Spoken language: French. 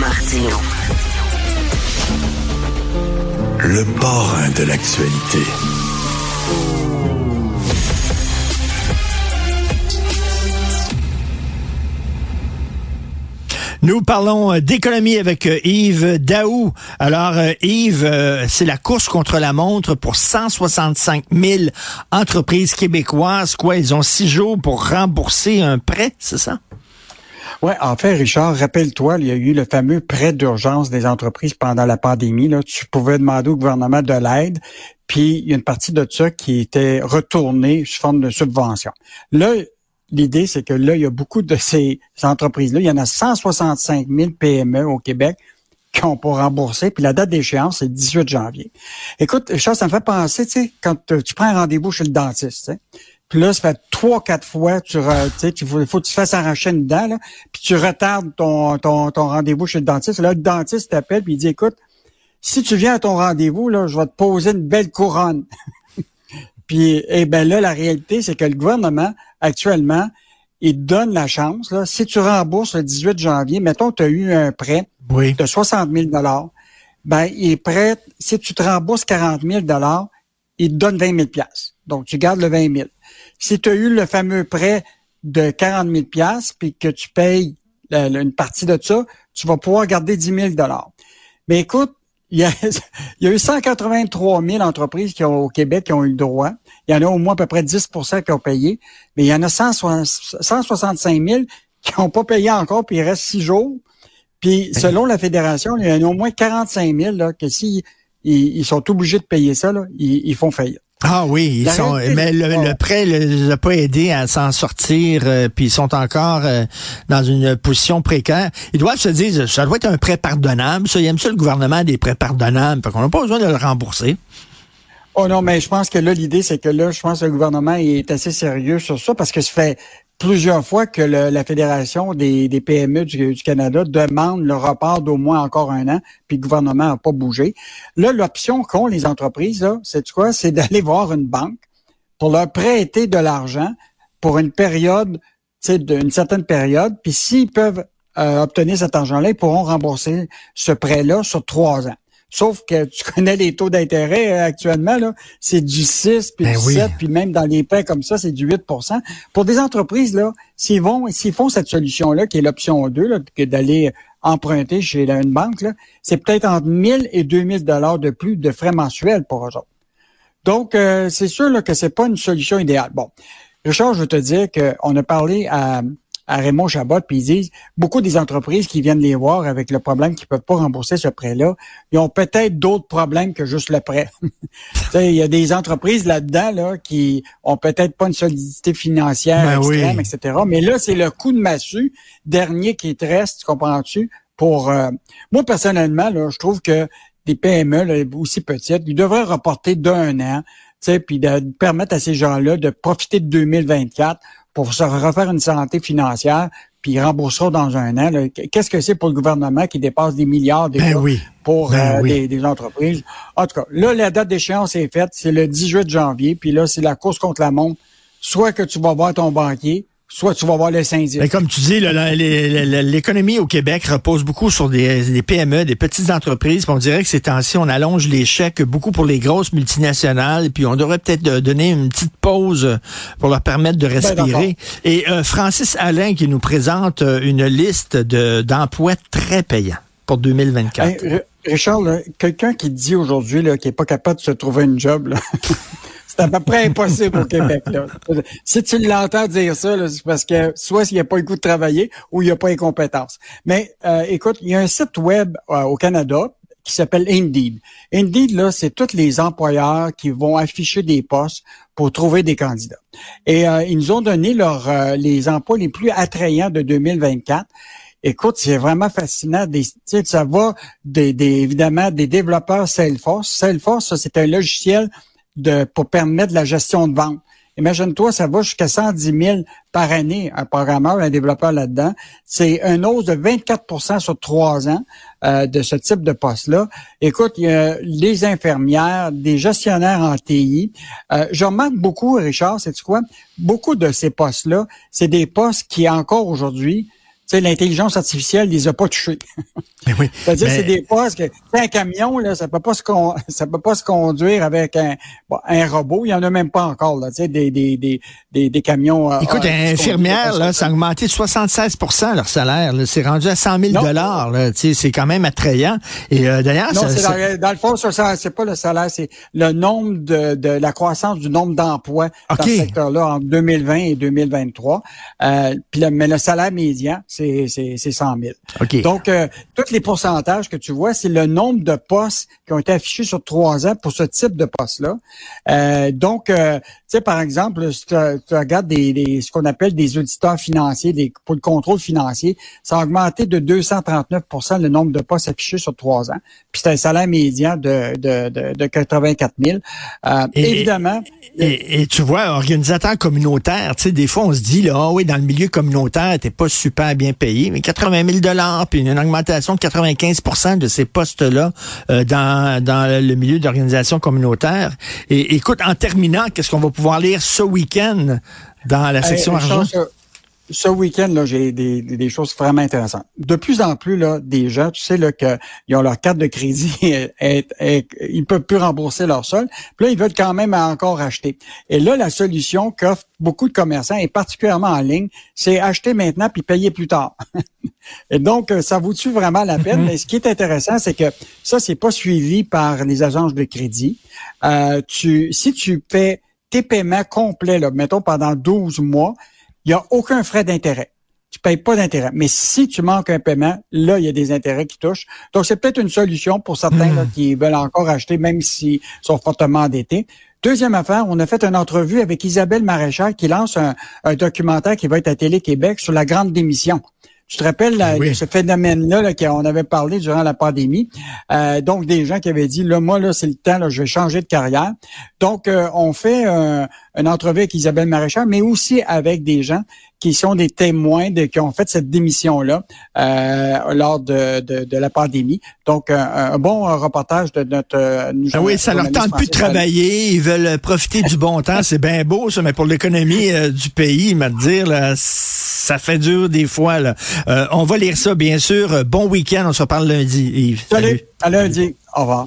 Martino. Le parrain de l'actualité. Nous parlons euh, d'économie avec euh, Yves Daou. Alors, euh, Yves, c'est la course contre la montre pour 165 000 entreprises québécoises. Quoi, ils ont six jours pour rembourser un prêt, c'est ça? Oui, en fait, Richard, rappelle-toi, il y a eu le fameux prêt d'urgence des entreprises pendant la pandémie. Là, tu pouvais demander au gouvernement de l'aide, puis il y a une partie de ça qui était retournée sous forme de subvention. Là, l'idée, c'est que là, il y a beaucoup de ces entreprises-là. Il y en a 165 000 PME au Québec qui ont pas remboursé, puis la date d'échéance, c'est le 18 janvier. Écoute, Richard, ça me fait penser, tu sais, quand tu prends rendez-vous chez le dentiste, puis là, ça fait trois, quatre fois, tu sais, il faut, faut, que tu fasses arracher une dent, là, puis tu retardes ton, ton, ton rendez-vous chez le dentiste. Là, le dentiste t'appelle, puis il dit, écoute, si tu viens à ton rendez-vous, là, je vais te poser une belle couronne. puis, eh ben là, la réalité, c'est que le gouvernement, actuellement, il donne la chance, là, si tu rembourses le 18 janvier, mettons tu as eu un prêt de 60 000 ben, il est prêt, si tu te rembourses 40 000 il te donne 20 000 Donc, tu gardes le 20 000 si tu as eu le fameux prêt de 40 000 puis que tu payes une partie de ça, tu vas pouvoir garder 10 000 Mais écoute, il y, a, il y a eu 183 000 entreprises qui ont, au Québec qui ont eu le droit. Il y en a au moins à peu près 10% qui ont payé. Mais il y en a 165 000 qui n'ont pas payé encore, puis il reste six jours. Puis selon la fédération, il y en a au moins 45 000 là, que s'ils ils, sont obligés de payer ça, là, ils, ils font faillite. Ah oui, ils sont, mais le, prêt ne les a pas aidés à s'en sortir, euh, puis ils sont encore euh, dans une position précaire. Ils doivent se dire, ça doit être un prêt pardonnable. Ça, ils aiment ça le gouvernement des prêts pardonnables, fait qu'on n'a pas besoin de le rembourser. Oh non, mais je pense que là, l'idée, c'est que là, je pense que le gouvernement est assez sérieux sur ça parce que ça fait plusieurs fois que la Fédération des, PME du, Canada demande le report d'au moins encore un an, puis le gouvernement n'a pas bougé. Là, l'option qu'ont les entreprises, c'est quoi? C'est d'aller voir une banque pour leur prêter de l'argent pour une période, d'une certaine période, puis s'ils peuvent euh, obtenir cet argent-là, ils pourront rembourser ce prêt-là sur trois ans. Sauf que tu connais les taux d'intérêt euh, actuellement, là, c'est du 6, puis ben du 7, puis même dans les prêts comme ça, c'est du 8% Pour des entreprises, là, s'ils vont, s'ils font cette solution-là, qui est l'option 2, là, que d'aller emprunter chez une banque, c'est peut-être entre 1000 et 2000 dollars de plus de frais mensuels pour eux autres. Donc, euh, c'est sûr là, que c'est pas une solution idéale. Bon, Richard, je veux te dire qu'on a parlé à à Raymond Chabot, puis ils disent beaucoup des entreprises qui viennent les voir avec le problème qu'ils peuvent pas rembourser ce prêt-là, ils ont peut-être d'autres problèmes que juste le prêt. il y a des entreprises là-dedans là qui ont peut-être pas une solidité financière ben extrême, etc. Mais là, c'est le coup de massue dernier qui te reste, comprends-tu? Pour euh, moi personnellement, là, je trouve que des PME là, aussi petites, ils devraient reporter d'un an, puis de permettre à ces gens-là de profiter de 2024 pour se refaire une santé financière, puis ils rembourseront dans un an. Qu'est-ce que c'est pour le gouvernement qui dépasse des milliards ben pour ben euh, des, entreprises? En tout cas, là, la date d'échéance est faite, c'est le 18 janvier, puis là, c'est la course contre la montre. Soit que tu vas voir ton banquier, soit tu vas voir le syndic. Mais comme tu dis, l'économie au Québec repose beaucoup sur des, PME, des petites entreprises. on dirait que ces temps-ci, on allonge les chèques beaucoup pour les grosses multinationales. Puis on devrait peut-être donner une petite pause pour leur permettre de ben, respirer. Et euh, Francis Alain qui nous présente euh, une liste d'emplois très payants pour 2024. Richard, quelqu'un qui dit aujourd'hui qu'il n'est pas capable de se trouver une job, là, C'est à peu près impossible au Québec. Là. Si tu l'entends dire ça, c'est parce que soit il n'y a pas le goût de travailler ou il n'y a pas les compétences. Mais euh, écoute, il y a un site web euh, au Canada qui s'appelle Indeed. Indeed, là, c'est tous les employeurs qui vont afficher des postes pour trouver des candidats. Et euh, ils nous ont donné leur, les emplois les plus attrayants de 2024. Écoute, c'est vraiment fascinant. Des, ça va des, des, évidemment des développeurs Salesforce. Salesforce, c'est un logiciel pour permettre la gestion de vente. Imagine-toi, ça va jusqu'à 110 000 par année, un programmeur, un développeur là-dedans. C'est un hausse de 24% sur trois ans euh, de ce type de poste-là. Écoute, il y a les infirmières, des gestionnaires en TI. Euh, je remarque beaucoup, Richard, c'est quoi? Beaucoup de ces postes-là, c'est des postes qui, encore aujourd'hui, sais, l'intelligence artificielle les a pas touchés. oui, C'est-à-dire, c'est des postes que un camion, là, ça peut pas se con... ça peut pas se conduire avec un, un robot. Il y en a même pas encore, là, tu sais, des, des, des, des, des camions. Euh, Écoute, un infirmière, là, ça a augmenté de 76% leur salaire. C'est rendu à 100 000 dollars. C'est quand même attrayant. Et euh, d'ailleurs, non, dans, dans, le fond, c'est pas le salaire, c'est le nombre de, de la croissance du nombre d'emplois dans ce secteur-là en 2020 et 2023. Euh, puis mais le salaire médian, c'est c'est 100 000. Donc, euh, tous les pourcentages que tu vois, c'est le nombre de postes qui ont été affichés sur trois ans pour ce type de poste-là. Euh, donc, euh, tu sais, par exemple, si tu, regardes des, ce qu'on appelle des auditeurs financiers, des, pour le contrôle financier, ça a augmenté de 239% le nombre de postes affichés sur trois ans. Puis c'est un salaire médian de, de, de, de 84 000. Euh, évidemment. Et, tu vois, organisateur communautaire, tu sais, des fois, on se dit, là, ah oui, dans le milieu communautaire, t'es pas super bien payé, mais 80 000 dollars, puis une augmentation de 95% de ces postes-là euh, dans, dans le milieu d'organisation communautaire. Et écoute, en terminant, qu'est-ce qu'on va pouvoir lire ce week-end dans la section argent? Ce week-end, là, j'ai des, des, choses vraiment intéressantes. De plus en plus, là, des gens, tu sais, là, qu'ils ont leur carte de crédit, et, et, ils peuvent plus rembourser leur sol. Puis là, ils veulent quand même encore acheter. Et là, la solution qu'offrent beaucoup de commerçants, et particulièrement en ligne, c'est acheter maintenant puis payer plus tard. et donc, ça vaut-tu vraiment la peine? Mm-hmm. Mais ce qui est intéressant, c'est que ça, c'est pas suivi par les agences de crédit. Euh, tu, si tu fais tes paiements complets, là, mettons pendant 12 mois, il n'y a aucun frais d'intérêt. Tu payes pas d'intérêt. Mais si tu manques un paiement, là, il y a des intérêts qui touchent. Donc, c'est peut-être une solution pour certains hmm. qui veulent encore acheter, même s'ils sont fortement endettés. Deuxième affaire, on a fait une entrevue avec Isabelle Maréchal qui lance un, documentaire qui va être à Télé-Québec sur la grande démission. Tu te rappelles ce phénomène-là là, qu'on avait parlé durant la pandémie? Euh, donc, des gens qui avaient dit, là, moi, là, c'est le temps, là, je vais changer de carrière. Donc, euh, on fait euh, une entrevue avec Isabelle Maréchal, mais aussi avec des gens qui sont des témoins de, qui ont fait cette démission-là euh, lors de, de, de, la pandémie. Donc, un, bon reportage de notre... Euh, ah oui, ça leur tente plus de travailler, ils veulent profiter du bon temps, c'est bien beau ça, mais pour l'économie euh, du pays, m'a dire, là, ça fait dur des fois. Là. on va lire ça, bien sûr. Bon week-end, on se reparle lundi, Yves. Salut. À lundi. Au revoir.